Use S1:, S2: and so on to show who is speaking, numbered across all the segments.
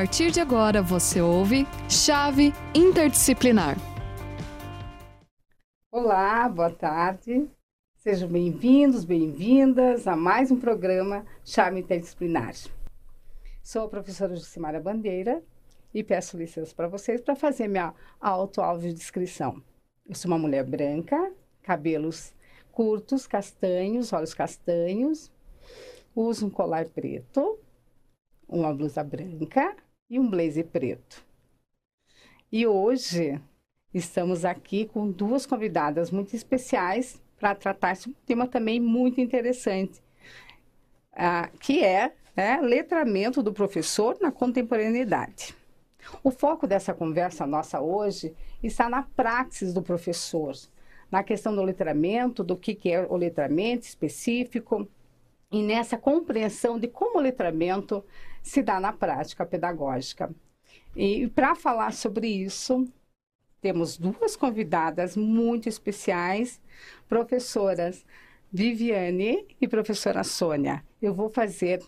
S1: partir de agora você ouve Chave Interdisciplinar.
S2: Olá, boa tarde. Sejam bem-vindos, bem-vindas a mais um programa Chave Interdisciplinar. Sou a professora Jucimara Bandeira e peço licença para vocês para fazer minha auto-audiodescrição. Eu sou uma mulher branca, cabelos curtos, castanhos, olhos castanhos, uso um colar preto, uma blusa branca e um blazer preto. E hoje estamos aqui com duas convidadas muito especiais para tratar esse tema também muito interessante, uh, que é né, letramento do professor na contemporaneidade. O foco dessa conversa nossa hoje está na praxis do professor, na questão do letramento, do que, que é o letramento específico, e nessa compreensão de como o letramento se dá na prática pedagógica. E para falar sobre isso, temos duas convidadas muito especiais, professoras Viviane e professora Sônia. Eu vou fazer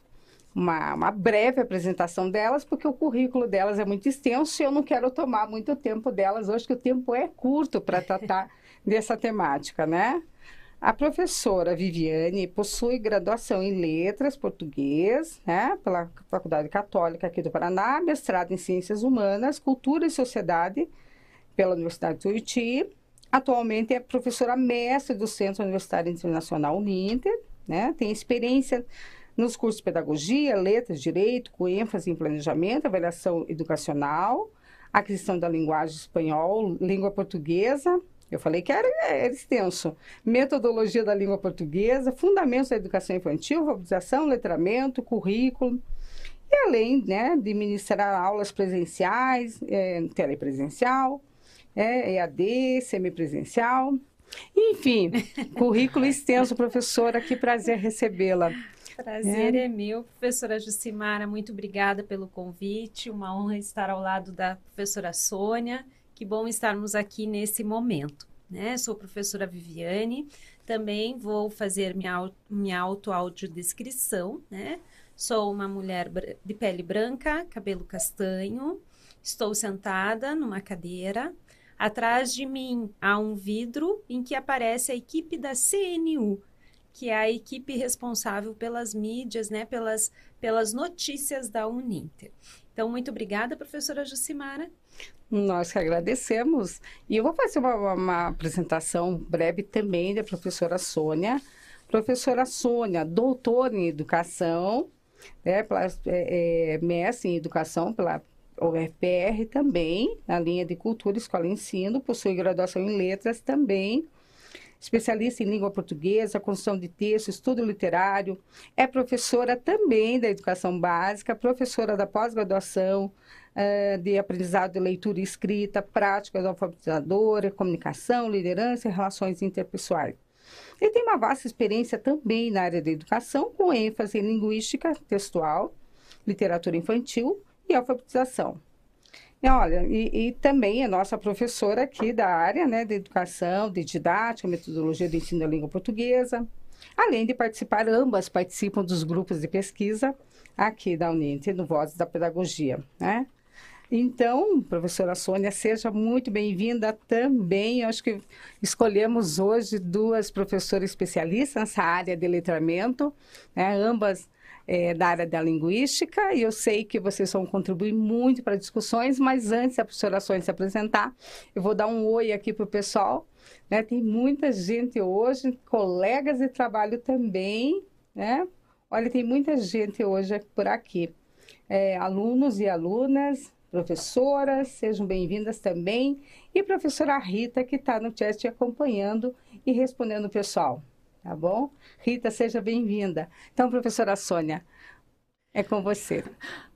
S2: uma, uma, breve apresentação delas, porque o currículo delas é muito extenso e eu não quero tomar muito tempo delas hoje, que o tempo é curto para tratar dessa temática, né? A professora Viviane possui graduação em Letras Português, né, pela Faculdade Católica aqui do Paraná, mestrado em Ciências Humanas, Cultura e Sociedade pela Universidade de Tuiuti. Atualmente é professora mestre do Centro Universitário Internacional Uninter, né, tem experiência nos cursos de Pedagogia, Letras, Direito, com ênfase em Planejamento, Avaliação Educacional, Aquisição da Linguagem Espanhol, Língua Portuguesa, eu falei que era, era, extenso. Metodologia da língua portuguesa, fundamentos da educação infantil, alfabetização, letramento, currículo. E além né, de ministrar aulas presenciais, é, telepresencial, é, EAD, semipresencial. Enfim, currículo extenso, professora, que prazer recebê-la.
S3: Prazer é. é meu, professora Jucimara, muito obrigada pelo convite, uma honra estar ao lado da professora Sônia que bom estarmos aqui nesse momento. Né? Sou professora Viviane, também vou fazer minha, auto-audiodescrição, né? Sou uma mulher de pele branca, cabelo castanho, estou sentada numa cadeira. Atrás de mim há um vidro em que aparece a equipe da CNU, que é a equipe responsável pelas mídias, né, pelas, pelas notícias da Uninter. Então, muito obrigada, professora Jucimara.
S2: Nós que agradecemos. E eu vou fazer uma, uma apresentação breve também da professora Sônia. Professora Sônia, doutora em educação, né, é, é, mestre em educação pela UFPR também, na linha de cultura, escola e ensino, possui graduação em letras também, especialista em língua portuguesa, construção de texto, estudo literário, é professora também da educação básica, professora da pós-graduação, uh, de aprendizado de leitura e escrita, práticas alfabetizadoras, comunicação, liderança e relações interpessoais. Ele tem uma vasta experiência também na área da educação, com ênfase em linguística textual, literatura infantil e alfabetização. Olha, e, e, também é nossa professora aqui da área né, de educação, de didática, metodologia do ensino da língua portuguesa. Além de participar, ambas participam dos grupos de pesquisa aqui da Uninter, no Vozes da Pedagogia, né? Então, professora Sônia, seja muito bem-vinda também. Eu acho que escolhemos hoje duas professoras especialistas nessa área de letramento, né? ambas é, da área da linguística, e eu sei que vocês vão contribuir muito para discussões, mas antes da professora Sônia se apresentar, eu vou dar um oi aqui para o pessoal. Né? Tem muita gente hoje, colegas de trabalho também, né? Olha, tem muita gente hoje por aqui. É, alunos e alunas, professoras, sejam bem-vindas também. E professora Rita, que está no chat acompanhando e respondendo o pessoal, tá bom? Rita, seja bem-vinda. Então, professora Sônia, é com você.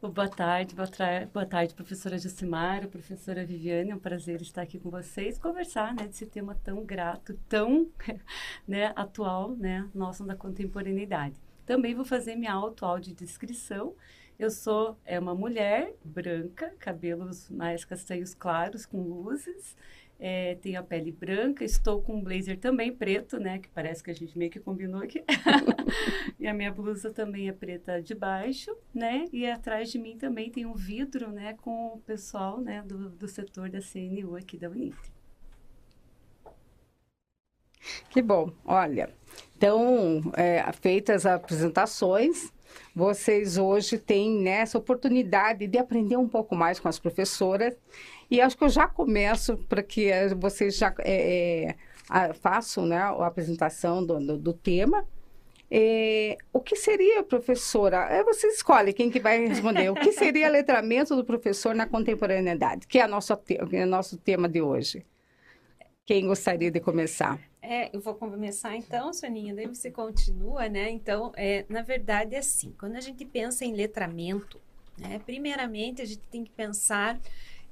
S4: Boa tarde, boa, boa tarde, professora Jucimara, professora Viviane, é um prazer estar aqui com vocês, conversar, né, desse tema tão grato, tão, né, atual, né, nosso da contemporaneidade. Também vou fazer minha auto-audiodescrição, descrição eu sou é uma mulher branca, cabelos mais castanhos claros, com luzes. É, tenho a pele branca, estou com um blazer também preto, né? Que parece que a gente meio que combinou aqui. e a minha blusa também é preta de baixo, né? E atrás de mim também tem um vidro, né? Com o pessoal, né? Do, do setor da CNU aqui da Unite.
S2: Que bom. Olha, então, é, feitas as apresentações, vocês hoje têm né, essa oportunidade de aprender um pouco mais com as professoras. E acho que eu já começo para que eh, vocês já é, é, façam né, a apresentação do, do, do tema. É, o que seria, professora? É, você escolhe quem que vai responder. O que seria letramento do professor na contemporaneidade, que é, a nosso, é o nosso tema de hoje? Quem gostaria de começar?
S3: É, eu vou começar então, Soninha, daí você continua, né? Então, é, na verdade é assim, quando a gente pensa em letramento, né, primeiramente a gente tem que pensar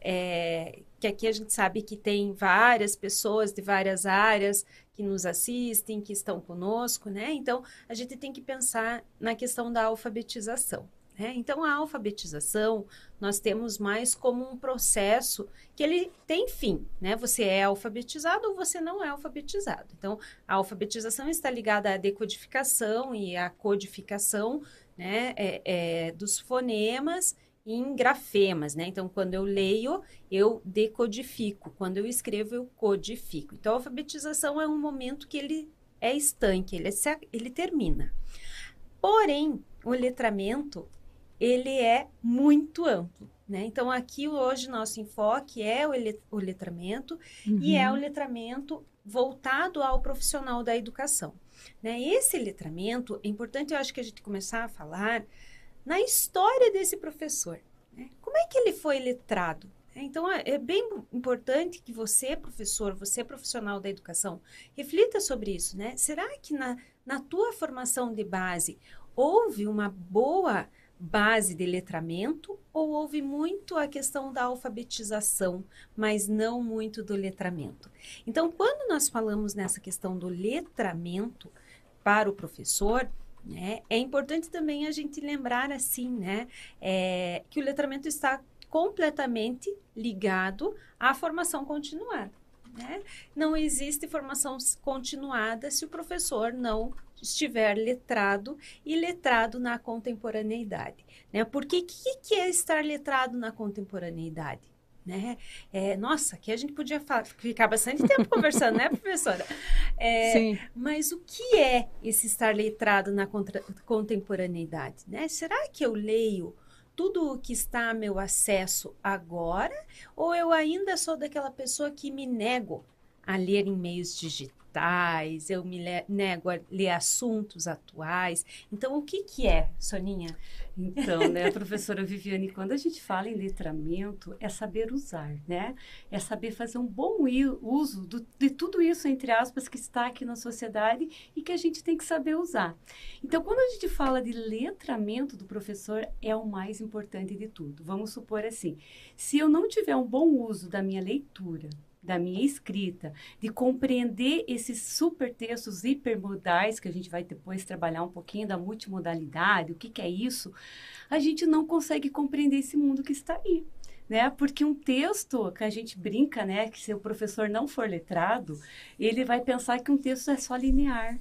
S3: é, que aqui a gente sabe que tem várias pessoas de várias áreas que nos assistem, que estão conosco, né? Então, a gente tem que pensar na questão da alfabetização. Né? Então, a alfabetização nós temos mais como um processo que ele tem fim, né? Você é alfabetizado ou você não é alfabetizado. Então, a alfabetização está ligada à decodificação e à codificação né, é, é, dos fonemas em grafemas, né? Então, quando eu leio, eu decodifico. Quando eu escrevo, eu codifico. Então, a alfabetização é um momento que ele é estanque, ele, é, ele termina. Porém, o letramento ele é muito amplo. Né? Então, aqui hoje nosso enfoque é o, o letramento uhum. e é o letramento voltado ao profissional da educação. Né? Esse letramento, é importante eu acho que a gente começar a falar na história desse professor. Né? Como é que ele foi letrado? Então, é, é bem importante que você, professor, você, profissional da educação, reflita sobre isso, né? Será que na, na tua formação de base houve uma boa base de letramento ou houve muito a questão da alfabetização, mas não muito do letramento? Então, quando nós falamos nessa questão do letramento para o professor, né, é importante também a gente lembrar assim, né, é, que o letramento está completamente ligado à formação continuada. Né? Não existe formação continuada se o professor não estiver letrado e letrado na contemporaneidade. Né? Porque o que, que é estar letrado na contemporaneidade? Né? É, nossa, aqui a gente podia ficar bastante tempo conversando, né, professora? É, Sim. Mas o que é esse estar letrado na contemporaneidade? Né? Será que eu leio tudo o que está a meu acesso agora? Ou eu ainda sou daquela pessoa que me nego a ler em meios digitais? Eu me nego a ler assuntos atuais. Então, o que, que é, Soninha?
S4: Então, né, professora Viviane, quando a gente fala em letramento, é saber usar, né? É saber fazer um bom uso do, de tudo isso, entre aspas, que está aqui na sociedade e que a gente tem que saber usar. Então, quando a gente fala de letramento do professor, é o mais importante de tudo. Vamos supor assim, se eu não tiver um bom uso da minha leitura, da minha escrita, de compreender esses super textos hipermodais, que a gente vai depois trabalhar um pouquinho da multimodalidade, o que, que é isso, a gente não consegue compreender esse mundo que está aí. Né? Porque um texto que a gente brinca, né, que se o professor não for letrado, ele vai pensar que um texto é só linear,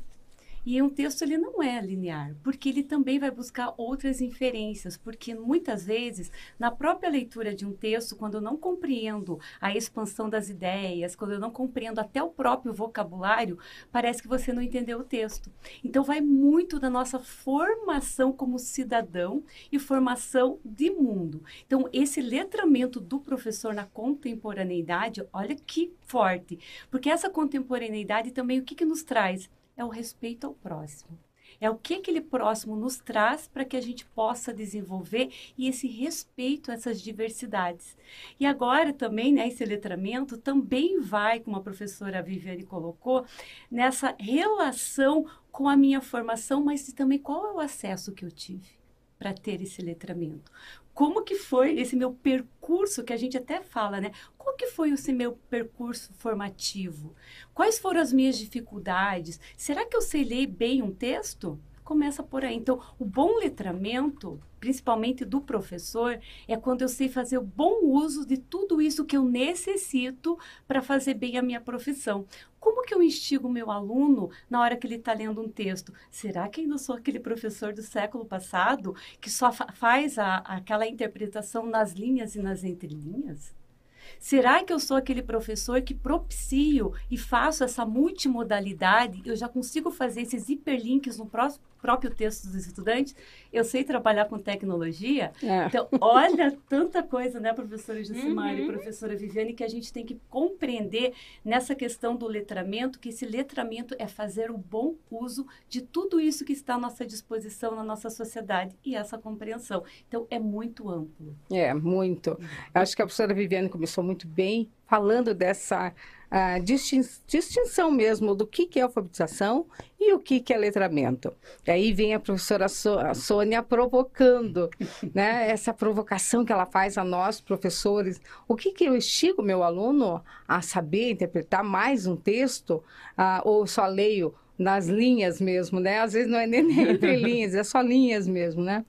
S4: e um texto ele não é linear, porque ele também vai buscar outras inferências, porque muitas vezes na própria leitura de um texto, quando eu não compreendo a expansão das ideias, quando eu não compreendo até o próprio vocabulário, parece que você não entendeu o texto. Então vai muito da nossa formação como cidadão e formação de mundo. Então esse letramento do professor na contemporaneidade, olha que forte, porque essa contemporaneidade também o que, que nos traz? É o respeito ao próximo. É o que aquele próximo nos traz para que a gente possa desenvolver e esse respeito a essas diversidades. E agora também, né, esse letramento também vai, como a professora Viviane colocou, nessa relação com a minha formação, mas também qual é o acesso que eu tive para ter esse letramento como que foi esse meu percurso, que a gente até fala, né? Qual que foi esse meu percurso formativo? Quais foram as minhas dificuldades? Será que eu sei ler bem um texto? Começa por aí. Então, o bom letramento, principalmente do professor, é quando eu sei fazer o bom uso de tudo isso que eu necessito para fazer bem a minha profissão. Como que eu instigo o meu aluno na hora que ele está lendo um texto? Será que ainda sou aquele professor do século passado que só fa faz a, aquela interpretação nas linhas e nas entrelinhas? Será que eu sou aquele professor que propicio e faço essa multimodalidade? Eu já consigo fazer esses hiperlinks no próximo próprio texto dos estudantes, eu sei trabalhar com tecnologia. É. Então, olha tanta coisa, né, professora Jucimar uhum. e professora Viviane, que a gente tem que compreender nessa questão do letramento, que esse letramento é fazer o bom uso de tudo isso que está à nossa disposição na nossa sociedade e essa compreensão. Então, é muito amplo.
S2: É, muito. Acho que a professora Viviane começou muito bem falando dessa a distinção mesmo do que, que é alfabetização e o que, que é letramento. E aí vem a professora so a Sônia provocando, né? Essa provocação que ela faz a nós, professores. O que, que eu estigo meu aluno a saber interpretar mais um texto uh, ou só leio nas linhas mesmo, né? Às vezes não é nem entre linhas, é só linhas mesmo, né?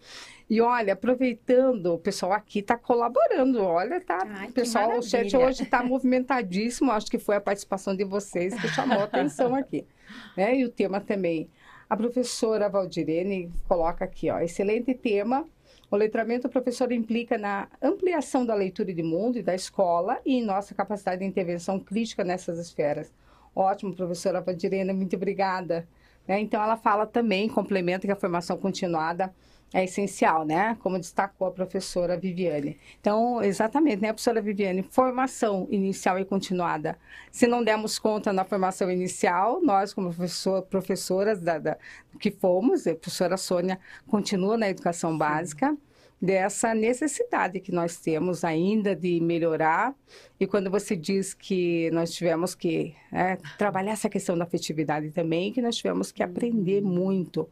S2: E olha, aproveitando, o pessoal aqui está colaborando. Olha, tá. Ai, o pessoal, o chat hoje está movimentadíssimo. Acho que foi a participação de vocês que chamou a atenção aqui. Né? E o tema também. A professora Valdirene coloca aqui, ó, excelente tema. O letramento professor implica na ampliação da leitura de mundo e da escola e em nossa capacidade de intervenção crítica nessas esferas. Ótimo, professora Valdirene, muito obrigada. Né? Então, ela fala também, complementa que a formação continuada é essencial, né? Como destacou a professora Viviane. Então, exatamente, né, professora Viviane? Formação inicial e continuada. Se não demos conta na formação inicial, nós, como professor, professoras da, da, que fomos, a professora Sônia continua na educação básica, dessa necessidade que nós temos ainda de melhorar. E quando você diz que nós tivemos que é, trabalhar essa questão da afetividade também, que nós tivemos que aprender uhum. muito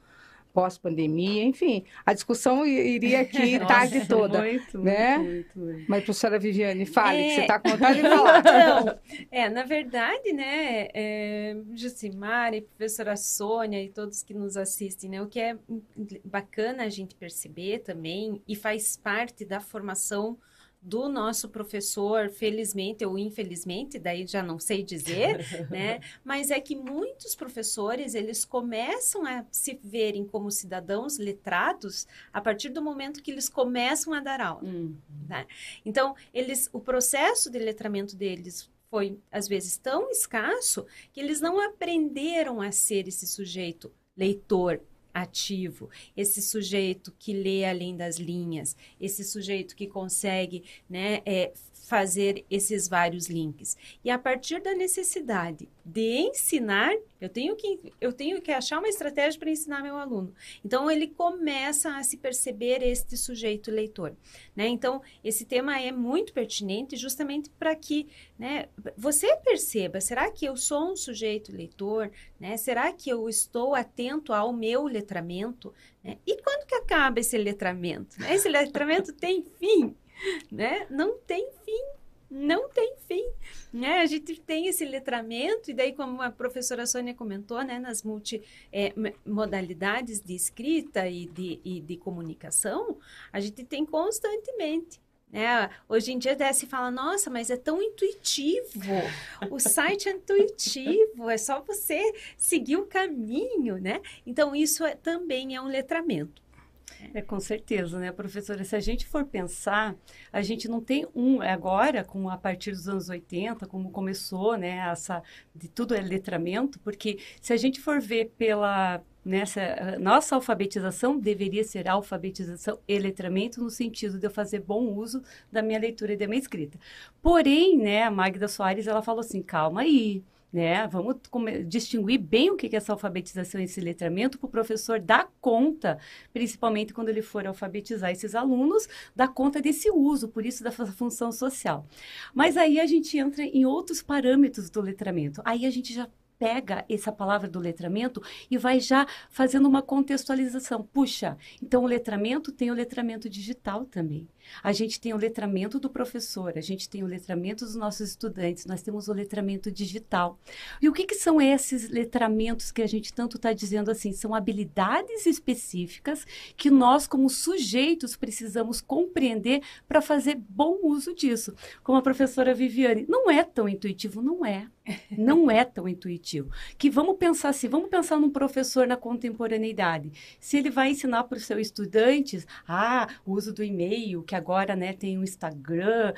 S2: pós-pandemia, enfim, a discussão iria aqui Nossa, tarde toda, muito, né? Muito, muito, Mas professora Viviane, fale, é... que você está com vontade de falar.
S3: Então, é, na verdade, né, é, Jucimar e professora Sônia e todos que nos assistem, né, o que é bacana a gente perceber também e faz parte da formação do nosso professor, felizmente ou infelizmente, daí já não sei dizer, né? Mas é que muitos professores, eles começam a se verem como cidadãos letrados a partir do momento que eles começam a dar aula. Uhum. Né? Então, eles, o processo de letramento deles foi, às vezes, tão escasso que eles não aprenderam a ser esse sujeito leitor, ativo, esse sujeito que lê além das linhas, esse sujeito que consegue né, é, fazer esses vários links. E a partir da necessidade de ensinar, eu tenho que, eu tenho que achar uma estratégia para ensinar meu aluno. Então, ele começa a se perceber este sujeito leitor. Né? Então, esse tema é muito pertinente justamente para que né, você perceba, será que eu sou um sujeito leitor? Né? Será que eu estou atento ao meu letramento? Né? E quando que acaba esse letramento? Esse letramento tem fim? Né? Não tem fim não tem fim, né? A gente tem esse letramento e daí, como a professora Sônia comentou, né, nas multimodalidades é, de escrita e de, e de comunicação, a gente tem constantemente. Né? Hoje em dia até se fala, nossa, mas é tão intuitivo, o site é intuitivo, é só você seguir o caminho, né? Então, isso é, também é um letramento.
S4: É, com certeza, né, professora? Se a gente for pensar, a gente não tem um, agora, com a partir dos anos 80, como começou, né, essa, de tudo é letramento, porque se a gente for ver pela, nessa nossa alfabetização deveria ser alfabetização e letramento no sentido de eu fazer bom uso da minha leitura e da minha escrita. Porém, né, a Magda Soares ela falou assim, calma aí, né? Vamos distinguir bem o que é essa alfabetização e esse letramento para o professor dar conta, principalmente quando ele for alfabetizar esses alunos, dar conta desse uso, por isso da função social. Mas aí a gente entra em outros parâmetros do letramento. Aí a gente já pega essa palavra do letramento e vai já fazendo uma contextualização. Puxa, então o letramento tem o letramento digital também. A gente tem o letramento do professor, a gente tem o letramento dos nossos estudantes, nós temos o letramento digital. E o que, que são esses letramentos que a gente tanto está dizendo assim? São habilidades específicas que nós, como sujeitos, precisamos compreender para fazer bom uso disso. Como a professora Viviane, não é tão intuitivo, não é. Não é tão intuitivo. Que vamos pensar assim, vamos pensar num professor na contemporaneidade. Se ele vai ensinar para os seus estudantes, ah, o uso do e-mail, que agora né, tem o Instagram,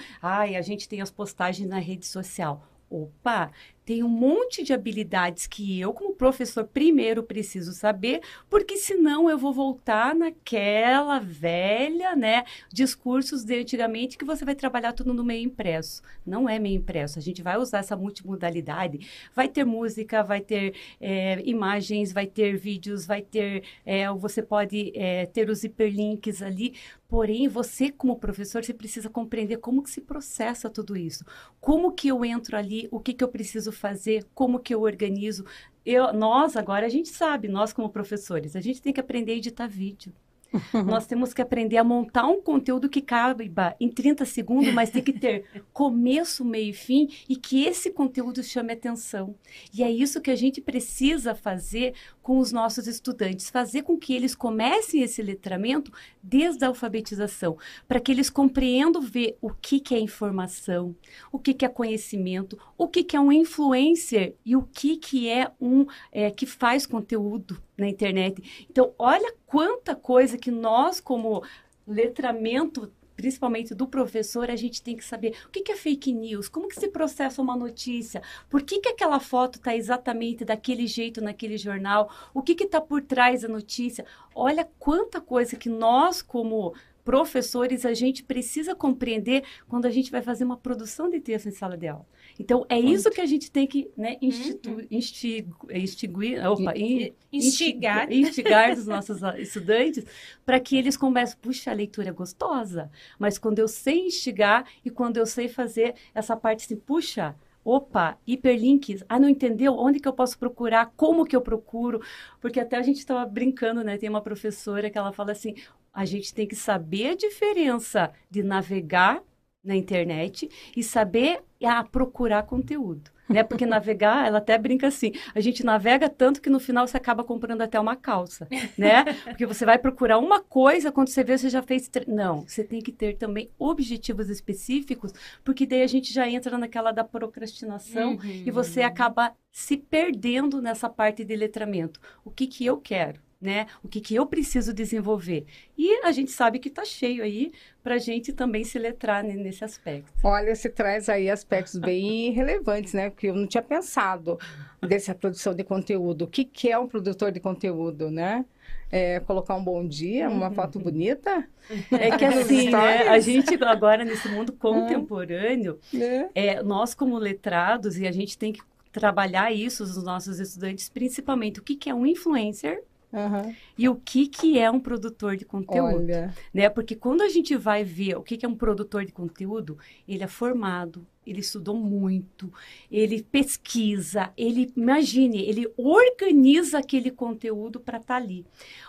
S4: e a gente tem as postagens na rede social. Opa, tem um monte de habilidades que eu, como professor, primeiro preciso saber, porque senão eu vou voltar naquela velha, né, discursos de antigamente que você vai trabalhar tudo no meio impresso. Não é meio impresso, a gente vai usar essa multimodalidade. Vai ter música, vai ter é, imagens, vai ter vídeos, vai ter, é, você pode é, ter os hiperlinks ali, Porém, você como professor, você precisa compreender como que se processa tudo isso. Como que eu entro ali, o que que eu preciso fazer, como que eu organizo. Eu, nós, agora, a gente sabe, nós como professores, a gente tem que aprender a editar vídeo. Nós temos que aprender a montar um conteúdo que caiba em 30 segundos, mas tem que ter começo, meio e fim e que esse conteúdo chame atenção. E é isso que a gente precisa fazer com os nossos estudantes, fazer com que eles comecem esse letramento desde a alfabetização, para que eles compreendam ver o que, que é informação, o que, que é conhecimento, o que, que é um influencer e o que, que é um é, que faz conteúdo na internet. Então, olha quanta coisa que nós, como letramento principalmente do professor, a gente tem que saber o que, é fake news, como que se processa uma notícia, por que, que aquela foto está exatamente daquele jeito naquele jornal, o que está por trás da notícia. Olha quanta coisa que nós, como professores, a gente precisa compreender quando a gente vai fazer uma produção de texto em sala de aula. Então, é isso que a gente tem que né, institu, uhum. instiguir, opa, in, instigar. instigar os nossos estudantes para que eles comecem, puxa, a leitura é gostosa, mas quando eu sei instigar e quando eu sei fazer essa parte assim, puxa, opa, hiperlinks, ah, não entendeu? Onde que eu posso procurar? Como que eu procuro? Porque até a gente estava brincando, né? Tem uma professora que ela fala assim, a gente tem que saber a diferença de navegar na internet e saber a procurar conteúdo. Né? Porque navegar, ela até brinca assim, a gente navega tanto que no final você acaba comprando até uma calça, né? Porque você vai procurar uma coisa, quando você vê, você já fez... Não, você tem que ter também objetivos específicos, porque daí a gente já entra naquela da procrastinação uhum. e você acaba se perdendo nessa parte de letramento. O que que eu quero? Né? O que, que eu preciso desenvolver. E a gente sabe que está cheio aí para a gente também se letrar nesse aspecto.
S2: Olha, você traz aí aspectos bem relevantes, né? Porque eu não tinha pensado dessa produção de conteúdo. O que, que é um produtor de conteúdo, né? É, colocar um bom dia, uma uhum. foto bonita.
S4: É que assim, né, a gente agora nesse mundo contemporâneo, é. é, nós como letrados, e a gente tem que trabalhar isso os nossos estudantes, principalmente o que, que é um influencer Uhum. E o que, que é um produtor de conteúdo? Olha. Né? Porque quando a gente vai ver o que, que é um produtor de conteúdo, ele é formado, ele estudou muito, ele pesquisa, ele, imagine, ele organiza aquele conteúdo para estar tá ali.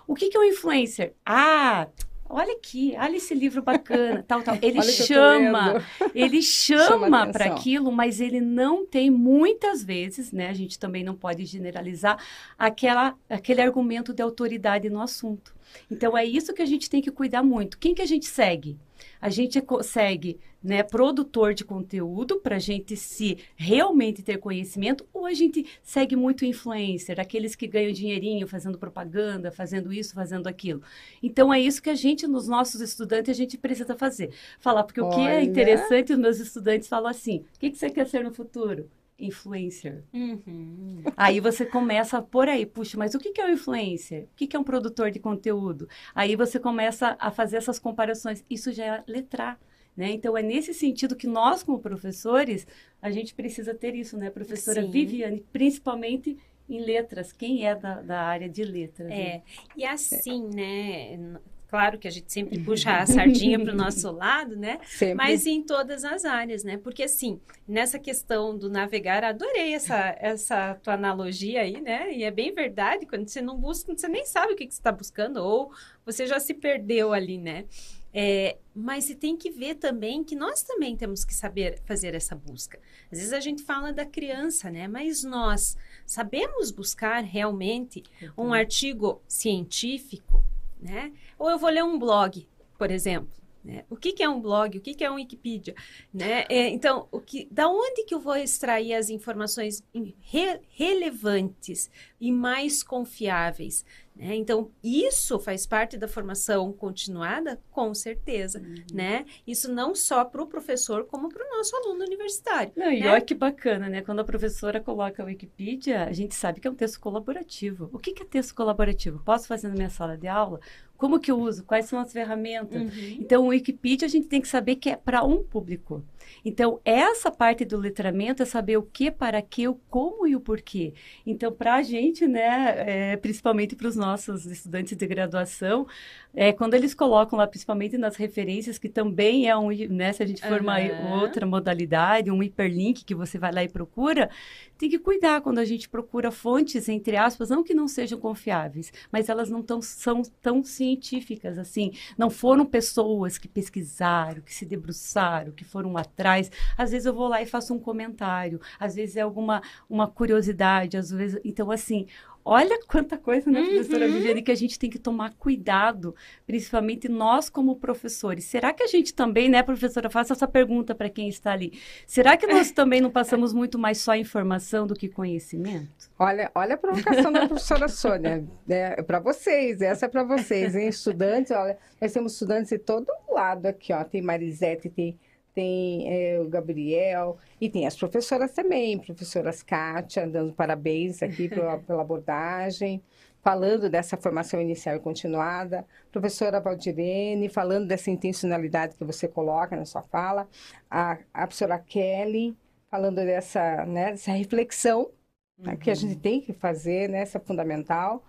S4: O que, que é um influencer? Ah, olha aqui, olha esse livro bacana, tal, tal. Ele chama, ele chama para aquilo, mas ele não tem muitas vezes, né? A gente também não pode generalizar aquela, aquele argumento de autoridade no assunto. Então é isso que a gente tem que cuidar muito. Quem que a gente segue? A gente segue né, produtor de conteúdo para a gente se realmente ter conhecimento, ou a gente segue muito influencer, aqueles que ganham dinheirinho fazendo propaganda, fazendo isso, fazendo aquilo. Então é isso que a gente, nos nossos estudantes, a gente precisa fazer. Falar, porque Olha. o que é interessante, os meus estudantes falam assim: o que, que você quer ser no futuro? Influencer. Uhum. Aí você começa por aí, puxa, mas o que é um influencer? O que é um produtor de conteúdo? Aí você começa a fazer essas comparações. Isso já é letrar. Né? Então, é nesse sentido que nós, como professores, a gente precisa ter isso, né? Professora Sim. Viviane, principalmente em letras. Quem é da, da área de letras?
S3: É, né? e assim, né? Claro que a gente sempre puxa a sardinha para o nosso lado, né?
S2: Sempre.
S3: Mas em todas as áreas, né? Porque assim, nessa questão do navegar, adorei essa, essa tua analogia aí, né? E é bem verdade, quando você não busca, você nem sabe o que, que você está buscando, ou você já se perdeu ali, né? É, mas você tem que ver também que nós também temos que saber fazer essa busca. Às vezes a gente fala da criança, né? Mas nós sabemos buscar realmente um artigo científico, né? Ou eu vou ler um blog, por exemplo. Né? O que, que, é um blog? O que, que é um Wikipedia? Né? É, então, o que, da onde que eu vou extrair as informações re, relevantes e mais confiáveis? Né? Então, isso faz parte da formação continuada? Com certeza. Uhum. Né? Isso não só para o professor, como para o nosso aluno universitário.
S4: Não,
S3: né?
S4: E olha que bacana, né? Quando a professora coloca a Wikipedia, a gente sabe que é um texto colaborativo. O que, que é texto colaborativo? Posso fazer na minha sala de aula? Como que eu uso? Quais são as ferramentas? Uhum. Então, o Wikipedia a gente tem que saber que é para um público. Então, essa parte do letramento é saber o que, para que, o como e o porquê. Então, para a gente, né, é, principalmente para os nossos estudantes de graduação, é, quando eles colocam lá, principalmente nas referências, que também é um, né, se a gente for uhum. uma outra modalidade, um hiperlink que você vai lá e procura, tem que cuidar quando a gente procura fontes, entre aspas, não que não sejam confiáveis, mas elas não tão, são tão científicas assim. Não foram pessoas que pesquisaram, que se debruçaram, que foram atrás. Às vezes eu vou lá e faço um comentário, às vezes é alguma uma curiosidade, às vezes. Então, assim, Olha quanta coisa, né, professora uhum. Viviane, que a gente tem que tomar cuidado, principalmente nós como professores. Será que a gente também, né, professora, faça essa pergunta para quem está ali. Será que nós também não passamos muito mais só informação do que conhecimento?
S2: Olha, olha a provocação da professora Sônia. É para vocês, essa é para vocês, hein, estudantes. Olha, nós temos estudantes de todo lado aqui, ó. Tem Marisete, tem tem é, o Gabriel, e tem as professoras também, professoras Kátia, dando parabéns aqui pela, pela abordagem, falando dessa formação inicial e continuada, professora Valdirene, falando dessa intencionalidade que você coloca na sua fala, a, a professora Kelly, falando dessa, né, dessa reflexão uhum. que a uhum. gente tem que fazer, né, essa é fundamental,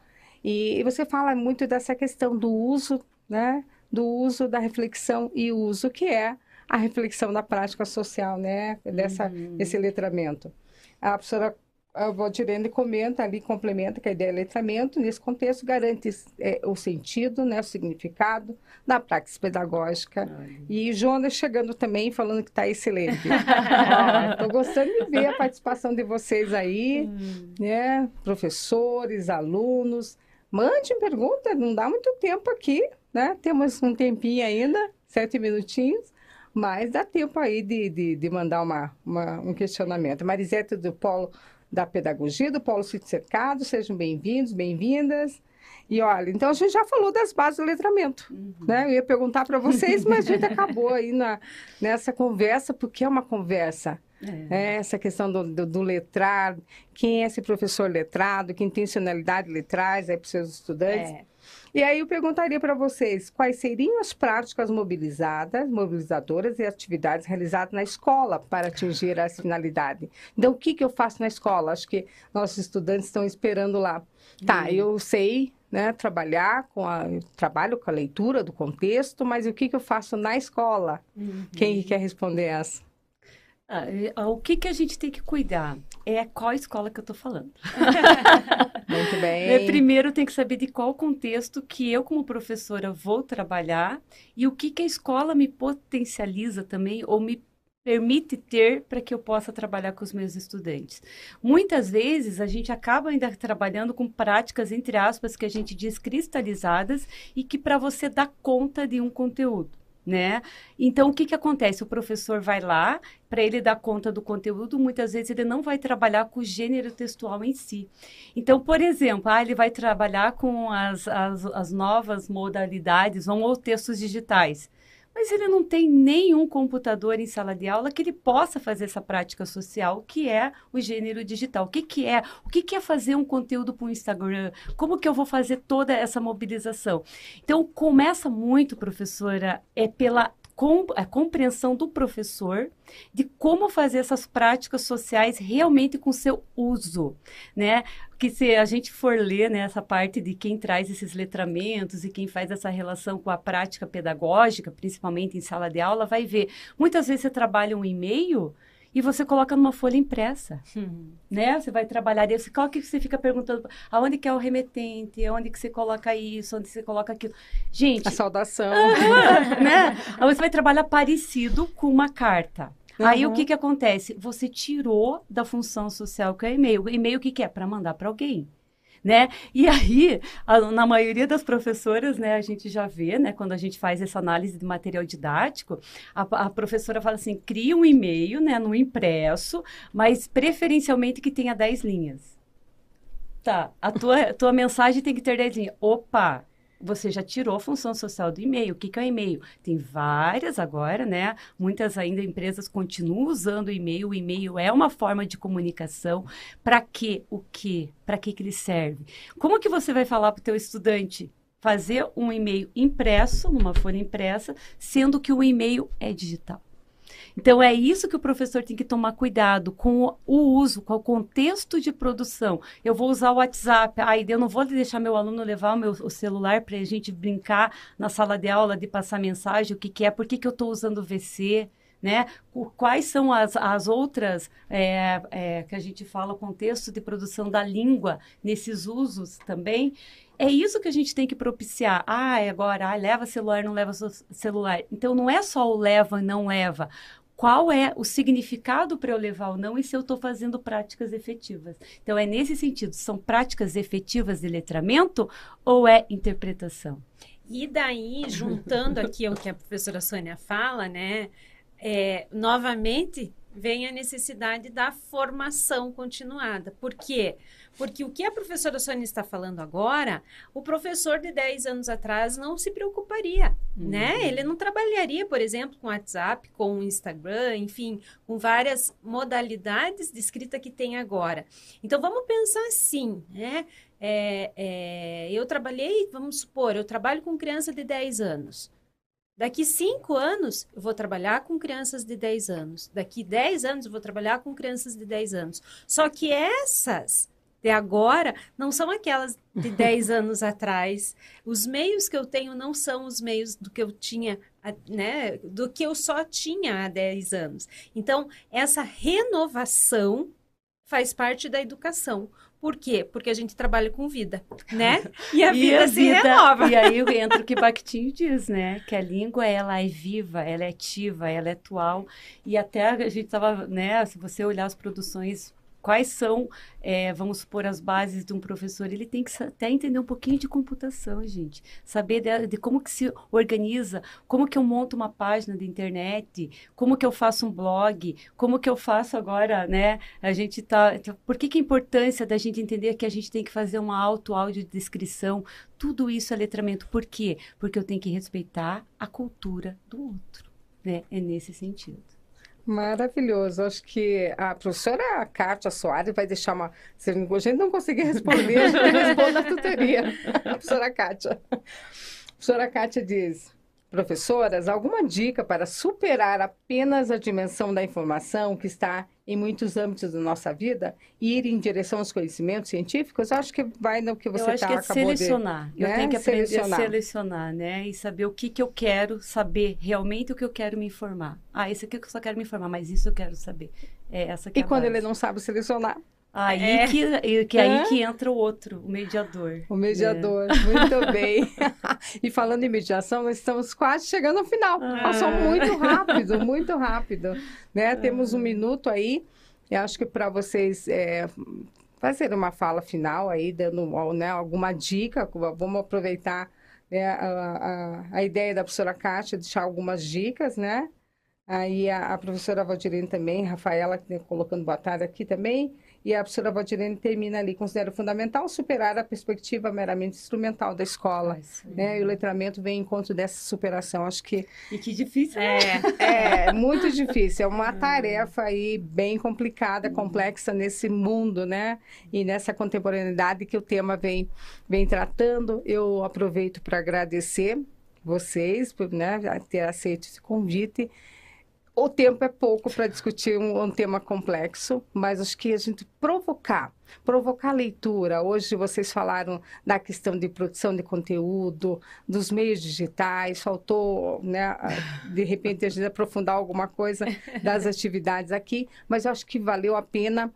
S2: e, e você fala muito dessa questão do uso, né, do uso da reflexão e uso que é a reflexão da prática social, né? Dessa, uhum. Desse letramento. A professora Valdirene comenta ali, complementa que a ideia de letramento, nesse contexto, garante é, o sentido, né, o significado da prática pedagógica. Ai. E Jonas chegando também, falando que está excelente. Estou gostando de ver a participação de vocês aí, hum. né, professores, alunos. Mande pergunta, não dá muito tempo aqui, né? Temos um tempinho ainda, sete minutinhos. Mas dá tempo aí de, de, de mandar uma, uma, um questionamento. Marisete do Polo da Pedagogia, do Polo Sítio Cercado, sejam bem-vindos, bem-vindas. E olha, então a gente já falou das bases do letramento, uhum. né? Eu ia perguntar para vocês, mas a gente acabou aí na, nessa conversa, porque é uma conversa. É. É, essa questão do, do, do, letrar, quem é esse professor letrado, que intencionalidade ele traz aí para os seus estudantes. É. E aí eu perguntaria para vocês quais seriam as práticas mobilizadas, mobilizadoras e atividades realizadas na escola para atingir essa finalidade. Então, o que, que eu faço na escola? Acho que nossos estudantes estão esperando lá. Tá, uhum. eu sei né, trabalhar com a trabalho com a leitura do contexto, mas o que, que eu faço na escola? Uhum. Quem quer responder essa?
S4: Ah, o que, que a gente tem que cuidar? É qual escola que eu estou falando.
S2: Muito bem. É,
S4: primeiro, tem que saber de qual contexto que eu, como professora, vou trabalhar e o que, que a escola me potencializa também ou me permite ter para que eu possa trabalhar com os meus estudantes. Muitas vezes a gente acaba ainda trabalhando com práticas entre aspas que a gente diz cristalizadas e que para você dar conta de um conteúdo né? Então, o que, que acontece? O professor vai lá, para ele dar conta do conteúdo, muitas vezes ele não vai trabalhar com o gênero textual em si. Então, por exemplo, ah, ele vai trabalhar com as, as, as novas modalidades, ou textos digitais mas ele não tem nenhum computador em sala de aula que ele possa fazer essa prática social, que é o gênero digital. O que, que é? O que, que é fazer um conteúdo para o Instagram? Como que eu vou fazer toda essa mobilização? Então, começa muito, professora, é pela com, a compreensão do professor de como fazer essas práticas sociais realmente com seu uso, né? Que se a gente for ler né, essa parte de quem traz esses letramentos e quem faz essa relação com a prática pedagógica, principalmente em sala de aula, vai ver. Muitas vezes você trabalha um e-mail e você coloca numa folha impressa, uhum. né? Você vai trabalhar, você, qual que você fica perguntando, aonde que é o remetente, aonde que você coloca isso, onde você coloca aquilo. Gente...
S2: A saudação.
S4: né? Aí você vai trabalhar parecido com uma carta. Uhum. Aí o que que acontece? Você tirou da função social que é e-mail. O e-mail o que que é? Para mandar para alguém né? E aí, a, na maioria das professoras, né, a gente já vê, né, quando a gente faz essa análise de material didático, a, a professora fala assim, cria um e-mail, né, no impresso, mas preferencialmente que tenha 10 linhas. Tá, a tua, tua mensagem tem que ter 10 linhas. Opa, você já tirou a função social do e-mail. O que, que é o e-mail? Tem várias agora, né? Muitas ainda empresas continuam usando o e-mail. O e-mail é uma forma de comunicação. Para que o que? Para que, que ele serve? Como que você vai falar para o teu estudante? Fazer um e-mail impresso, numa folha impressa, sendo que o e-mail é digital. Então, é isso que o professor tem que tomar cuidado com o uso, com o contexto de produção. Eu vou usar o WhatsApp, aí eu não vou deixar meu aluno levar o meu o celular para a gente brincar na sala de aula, de passar mensagem, o que, que é, por que, que eu estou usando o VC, né? Quais são as, as outras é, é, que a gente fala, contexto de produção da língua nesses usos também. É isso que a gente tem que propiciar. Ah, agora, ah, leva celular, não leva celular. Então, não é só o leva e não leva qual é o significado para eu levar ou não e se eu estou fazendo práticas efetivas. Então, é nesse sentido, são práticas efetivas de letramento ou é interpretação?
S3: E daí, juntando aqui o que a professora Sônia fala, né, é, novamente vem a necessidade da formação continuada. Por quê? Porque o que a professora Sônia está falando agora, o professor de 10 anos atrás não se preocuparia, uhum. né? Ele não trabalharia, por exemplo, com WhatsApp, com Instagram, enfim, com várias modalidades de escrita que tem agora. Então, vamos pensar assim, né? É, é, eu trabalhei, vamos supor, eu trabalho com criança de 10 anos. Daqui cinco anos, eu vou trabalhar com crianças de 10 anos. Daqui 10 anos, eu vou trabalhar com crianças de 10 anos. Só que essas de agora não são aquelas de 10 anos atrás. Os meios que eu tenho não são os meios do que eu tinha, né, do que eu só tinha há 10 anos. Então, essa renovação faz parte da educação. Por quê? Porque a gente trabalha com vida, né?
S4: E a e vida a se vida, renova. E aí entra o que Bakhtin diz, né? Que a língua, ela é viva, ela é ativa, ela é atual. E até a gente estava, né? Se você olhar as produções quais são, é, vamos supor, as bases de um professor. Ele tem que até entender um pouquinho de computação, gente. Saber de, de, como que se organiza, como que eu monto uma página de internet, como que eu faço um blog, como que eu faço agora, né? A gente tá... Então, por que que a importância da gente entender que a gente tem que fazer uma auto-audiodescrição? Tudo isso é letramento. Por quê? Porque eu tenho que respeitar a cultura do outro, né? É nesse sentido.
S2: Maravilhoso. Acho que a professora Kátia Soares vai deixar uma. Se a gente não conseguir responder, a gente responde na tutoria. A professora Kátia. A professora Kátia diz: professoras, alguma dica para superar apenas a dimensão da informação que está em muitos âmbitos da nossa vida e ir em direção aos conhecimentos científicos? Eu acho que vai no que você está
S4: Eu acho tá, que é selecionar. De, eu né? tenho que aprender selecionar. a selecionar, né? E saber o que, que eu quero saber, realmente o que eu quero me informar. Ah, esse aqui eu só quero me informar, mas isso eu quero saber. É essa que
S2: e
S4: é
S2: quando ele não sabe selecionar?
S4: Aí é. que, que é. aí que entra o outro, o mediador.
S2: O mediador, é. muito bem. e falando em mediação, nós estamos quase chegando ao final. Ah. Passou muito rápido, muito rápido. Né? Ah. Temos um minuto aí. Eu acho que para vocês é, fazer uma fala final aí, dando né, alguma dica, vamos aproveitar né, a, a, a, ideia da professora Kátia, deixar algumas dicas, né? Aí a, a professora Valdirene também, Rafaela, colocando boa tarde aqui também. E a professora Valdirene termina ali, considera fundamental superar a perspectiva meramente instrumental da escola. né? E o letramento vem em encontro dessa superação. Acho que...
S4: E que difícil, né?
S2: É, é muito difícil. É uma tarefa aí bem complicada, complexa nesse mundo, né? E nessa contemporaneidade que o tema vem, vem tratando. Eu aproveito para agradecer vocês por né, ter aceito esse convite. O tempo é pouco para discutir um, um, tema complexo, mas acho que a gente provocar, provocar a leitura. Hoje vocês falaram da questão de produção de conteúdo, dos meios digitais, faltou, né, de repente, a gente aprofundar alguma coisa das atividades aqui, mas eu acho que valeu a pena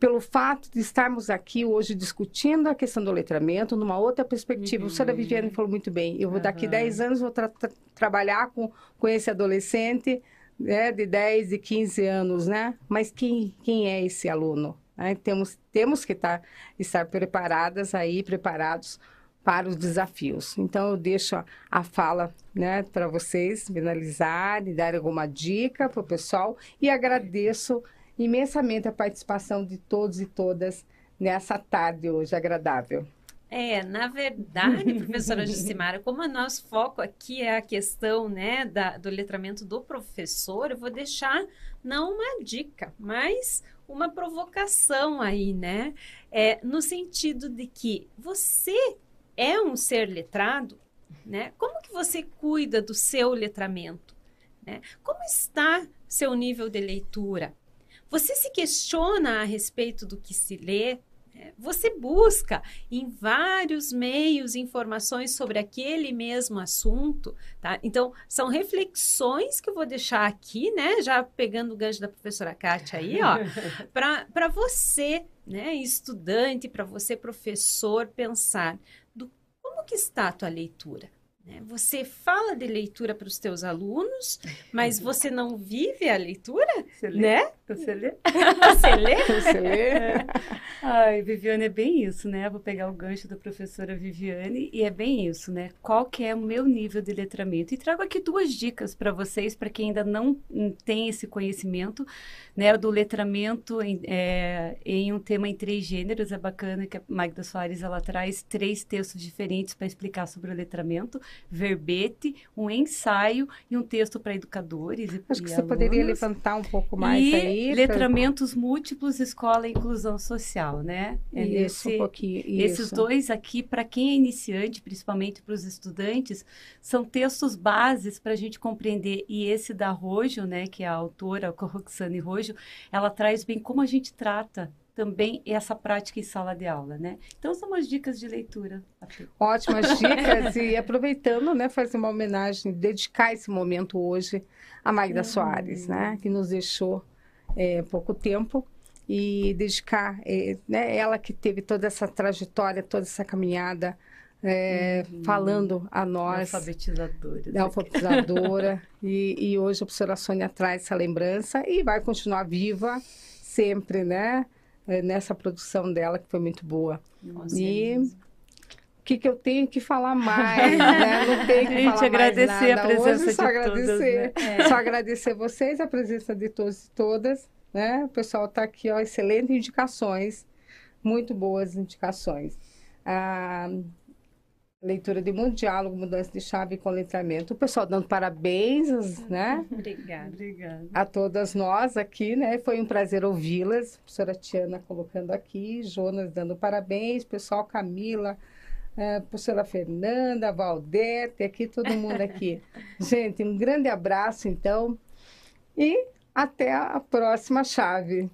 S2: pelo fato de estarmos aqui hoje discutindo a questão do letramento numa outra perspectiva. Uhum. A senhora Viviane falou muito bem. Eu vou daqui 10 anos vou tra tra trabalhar com, com esse adolescente né, de 10 e 15 anos, né? Mas quem, quem é esse aluno? Né? Temos, temos que tar, estar preparadas aí, preparados para os desafios. Então, eu deixo a, a fala né, para vocês finalizarem, dar alguma dica para o pessoal e agradeço imensamente a participação de todos e todas nessa tarde hoje agradável.
S3: É, na verdade, professora Jucimara, como o nosso foco aqui é a questão né, da, do letramento do professor, eu vou deixar não uma dica, mas uma provocação aí, né? É, no sentido de que você é um ser letrado, né? Como que você cuida do seu letramento? Né? Como está seu nível de leitura? Você se questiona a respeito do que se lê? Você busca em vários meios informações sobre aquele mesmo assunto, tá? Então, são reflexões que eu vou deixar aqui, né? Já pegando o gancho da professora Kátia aí, ó, para você, né, estudante, para você, professor, pensar do como que está a tua leitura. Né? Você fala de leitura para os teus alunos, mas você não vive a leitura, lê? né?
S4: Você lê?
S3: Você lê?
S2: Você lê?
S4: É. Ai, Viviane, é bem isso, né? Vou pegar o gancho da professora Viviane e é bem isso, né? Qual que é o meu nível de letramento? E trago aqui duas dicas para vocês, para quem ainda não tem esse conhecimento, né? Do letramento em, é, em um tema em três gêneros. É bacana que a Magda Soares, ela traz três textos diferentes para explicar sobre o letramento verbete, um ensaio e um texto para educadores. E,
S2: Acho que
S4: e
S2: você
S4: alunos.
S2: poderia levantar um pouco mais
S4: e
S2: aí.
S4: Letramentos pra... múltiplos, escola e inclusão social, né?
S2: É isso,
S4: Esse,
S2: um pouquinho.
S4: Esses
S2: isso.
S4: dois aqui, para quem é iniciante, principalmente para os estudantes, são textos bases para a gente compreender. E esse da Rojo, né, que é a autora, a Roxane Rojo, ela traz bem como a gente trata também essa prática em sala de aula, né? Então, são umas dicas de leitura.
S2: Ótimas dicas e aproveitando, né, fazer uma homenagem, dedicar esse momento hoje a Magda uhum. Soares, né, que nos deixou é, pouco tempo e dedicar, é, né, ela que teve toda essa trajetória, toda essa caminhada, é, uhum. falando a nós.
S4: Alfabetizadora.
S2: Da alfabetizadora. e, e hoje a professora Sônia traz essa lembrança e vai continuar viva sempre, né? nessa produção dela, que foi muito boa.
S3: Nossa,
S2: e que, que eu tenho que falar mais, né? Não tenho que
S4: a gente
S2: falar
S4: agradecer
S2: mais nada.
S4: a presença
S2: Hoje, só
S4: de
S2: agradecer,
S4: todas, né?
S2: Só agradecer vocês, a presença de todos e todas, né? O pessoal está aqui, ó, excelentes indicações, muito boas indicações. Ah, leitura de mundo, diálogo, mudança de chave com letramento. O pessoal dando parabéns, né?
S3: Obrigada.
S4: Obrigada.
S2: A todas nós aqui, né? Foi um prazer ouvi-las. A professora Tiana colocando aqui, Jonas dando parabéns, pessoal Camila, a professora Fernanda, Valdete, aqui todo mundo aqui. Gente, um grande abraço então e até a próxima chave.